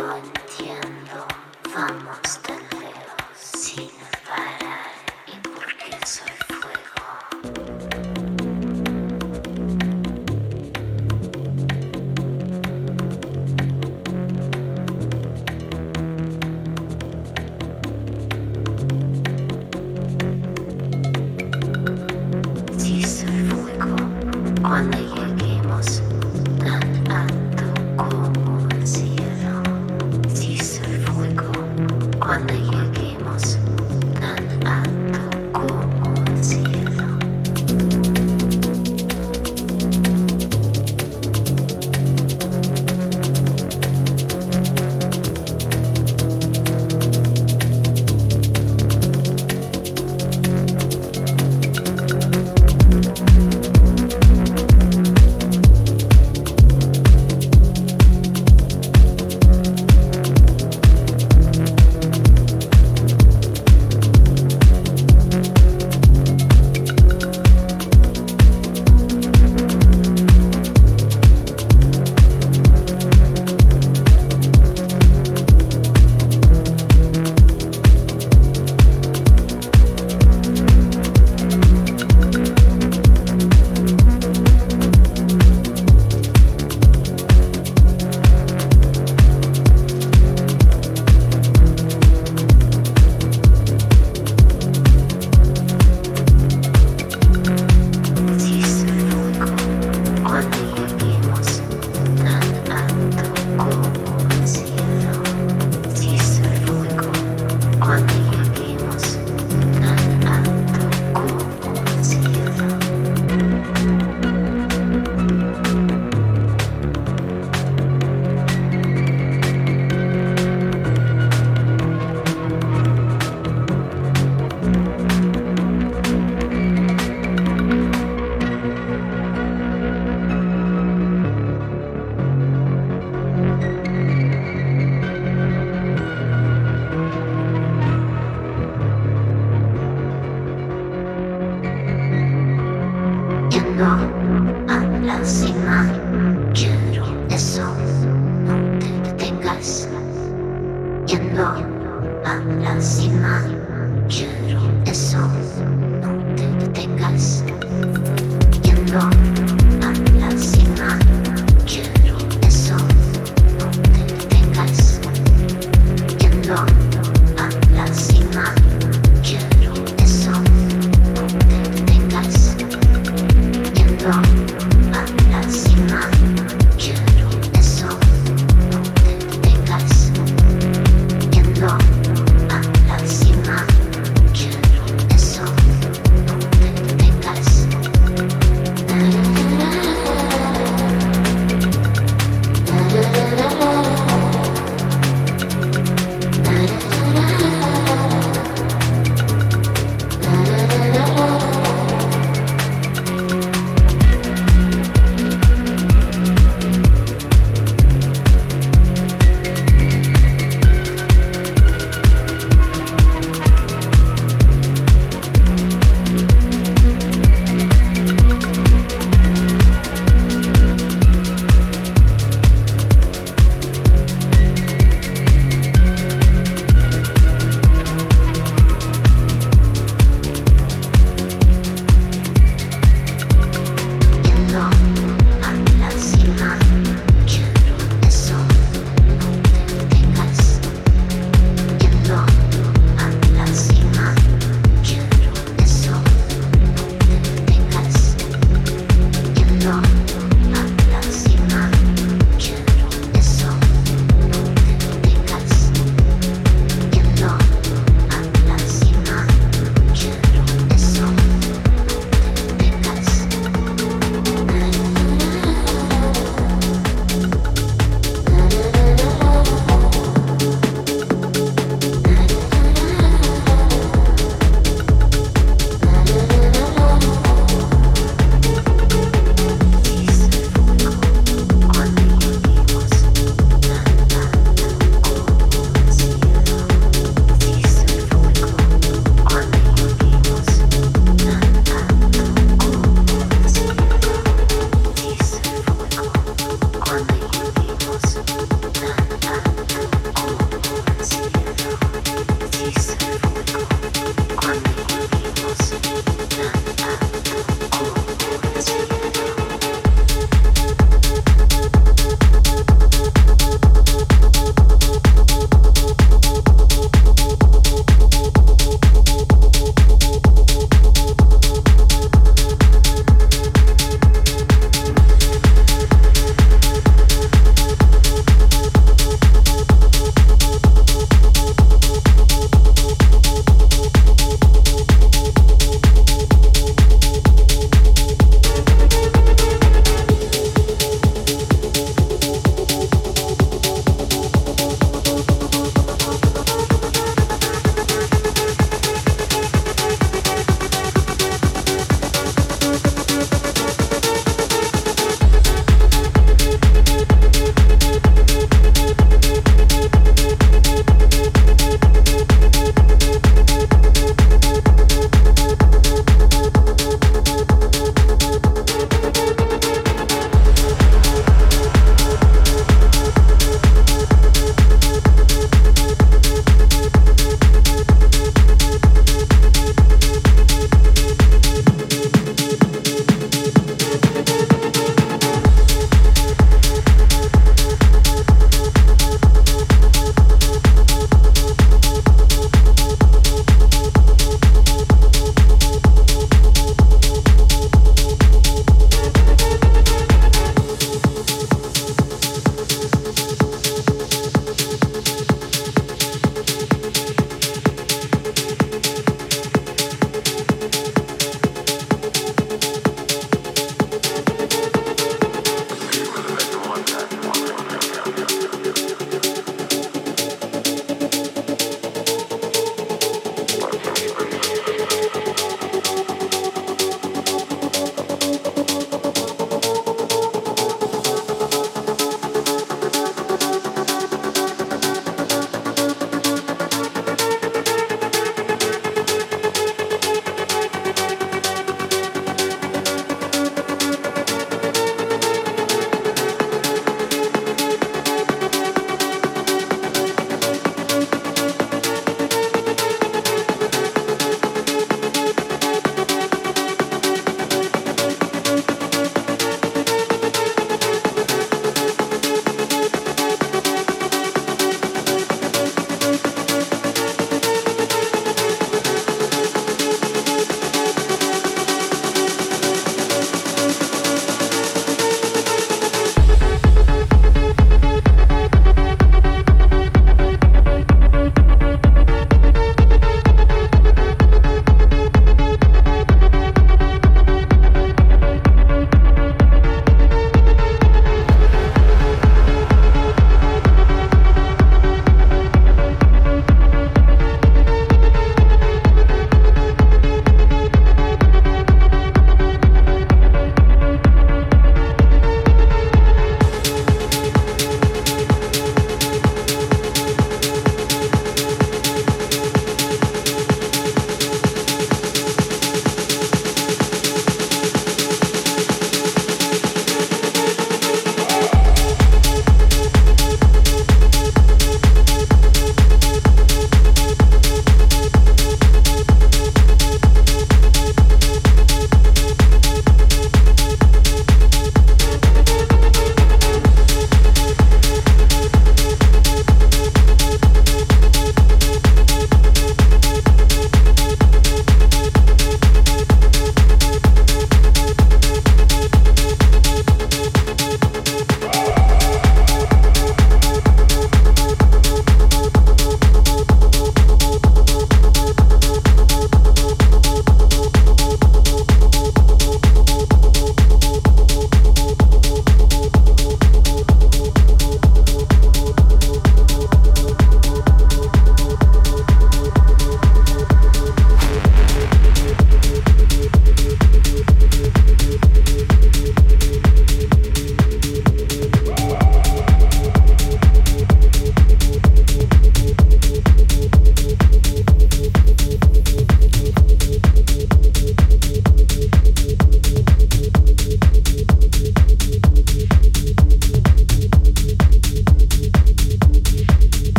lo entiendo. Vamos,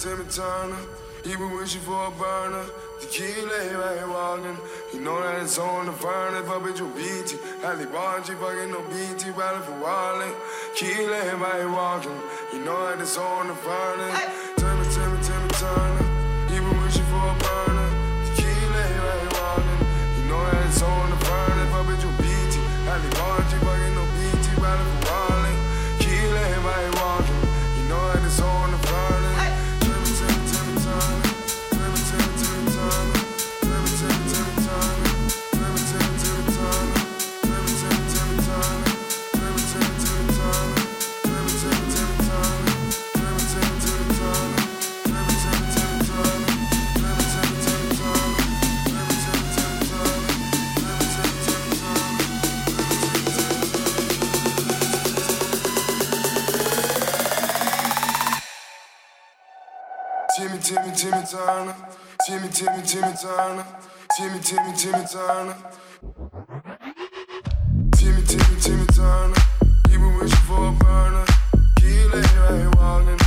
Timmy Turner. He been wishing for a burner. Tequila, he right here walking. He know that it's on the furnace. Fuck bitch, you beat it. Halle Bond, she fucking no BT, battle for wallet. Tequila, he right here walking. He know that it's on the furnace. Hey. Timmy, Timmy, Timmy Turner. He been wishing for a burner. Tequila, he right here walking. He know that it's on the furnace. Fuck bitch, you beat it. Halle Bond, she fucking no BT, battle for Timmy, Timmy, Timmy Turner. Timmy, Timmy, Timmy Turner. Timmy, Timmy, Timmy Turner. He been wishing for a burner. Key later, I ain't wildin'.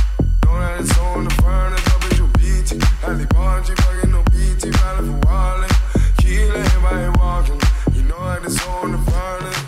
Know that on the furnace. I bet you BT. Halle Bonji, fucking no BT. Battle for wildin'. Key later, walking. You know that it's on the furnace.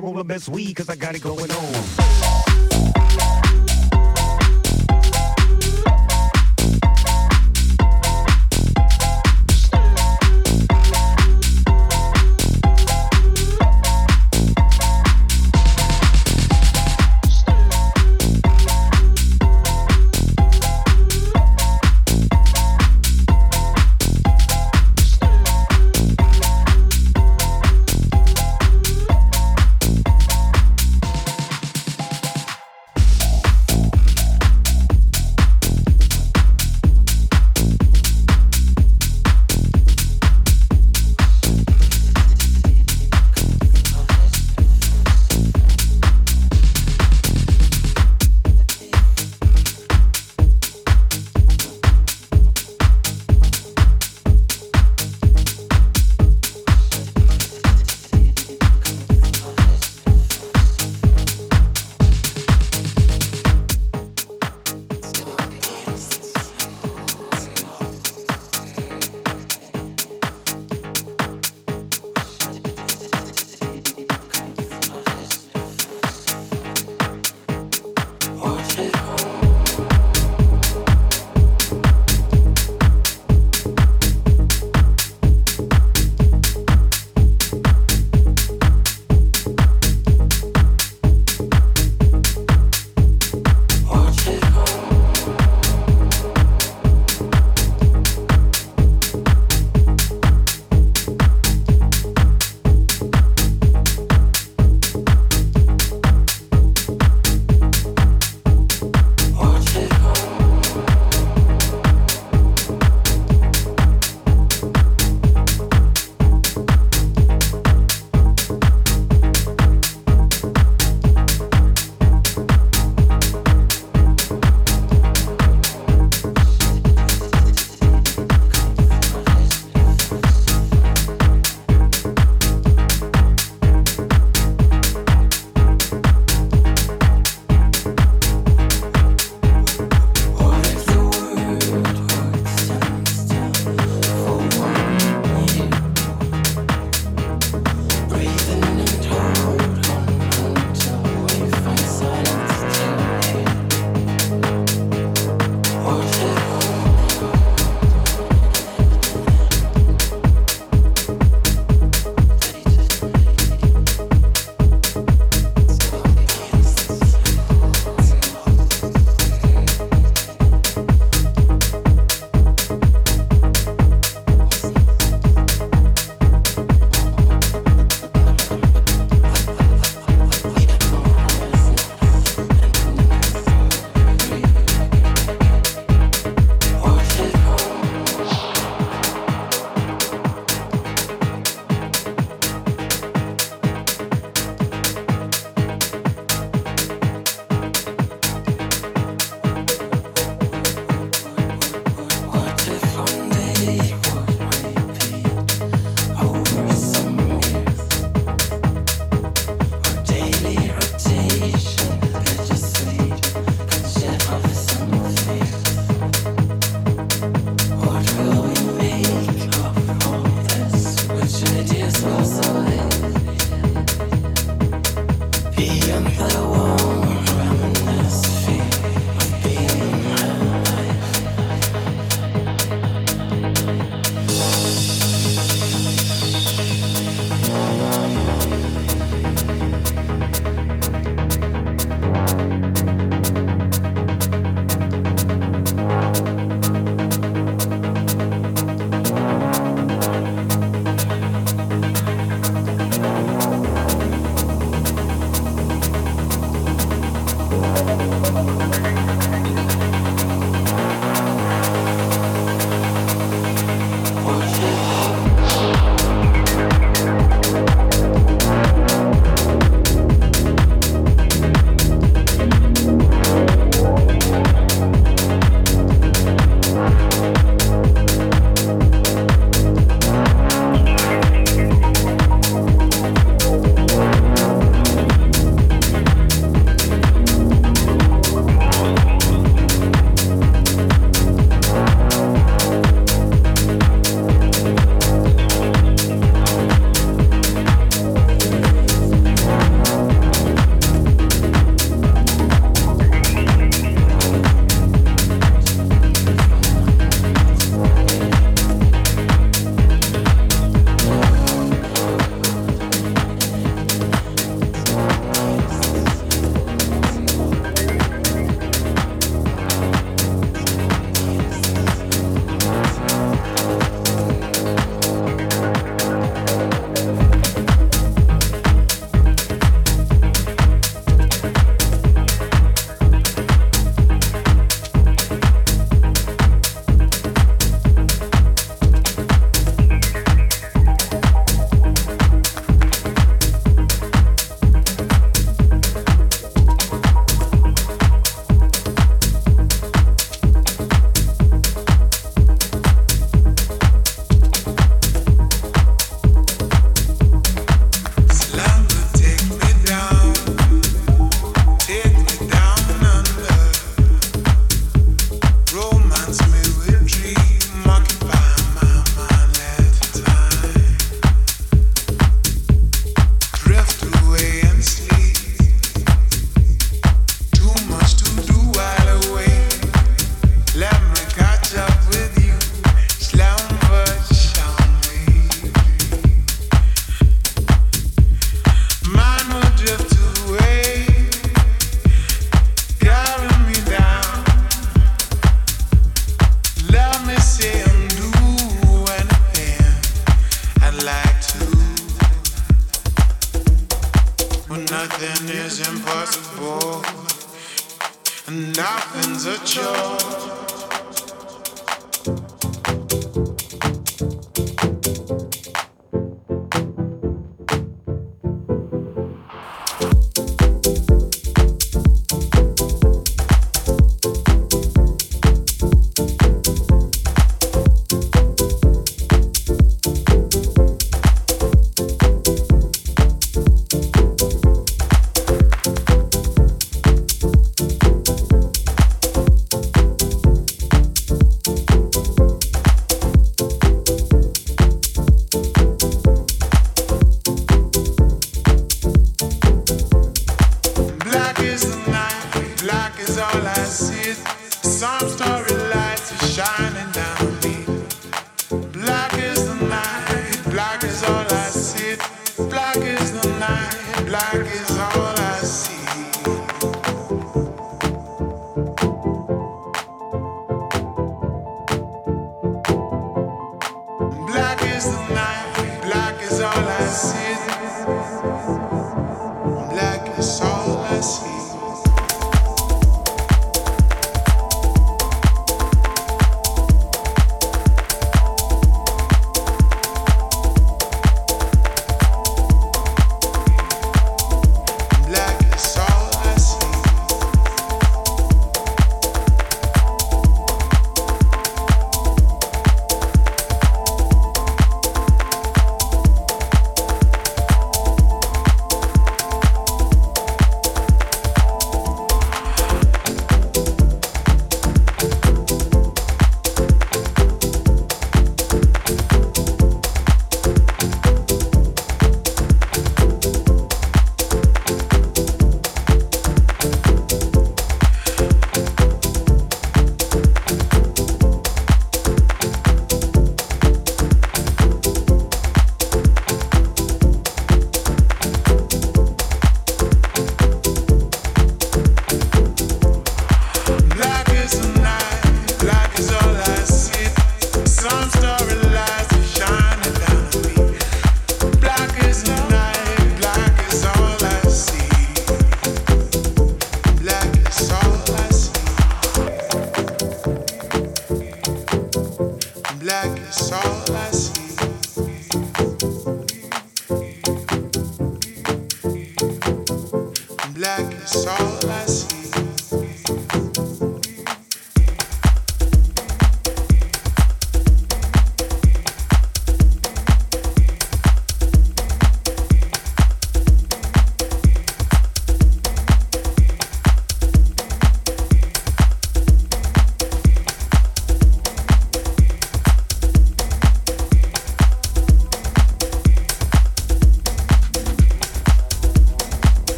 I roll the best weed cause I got it going on.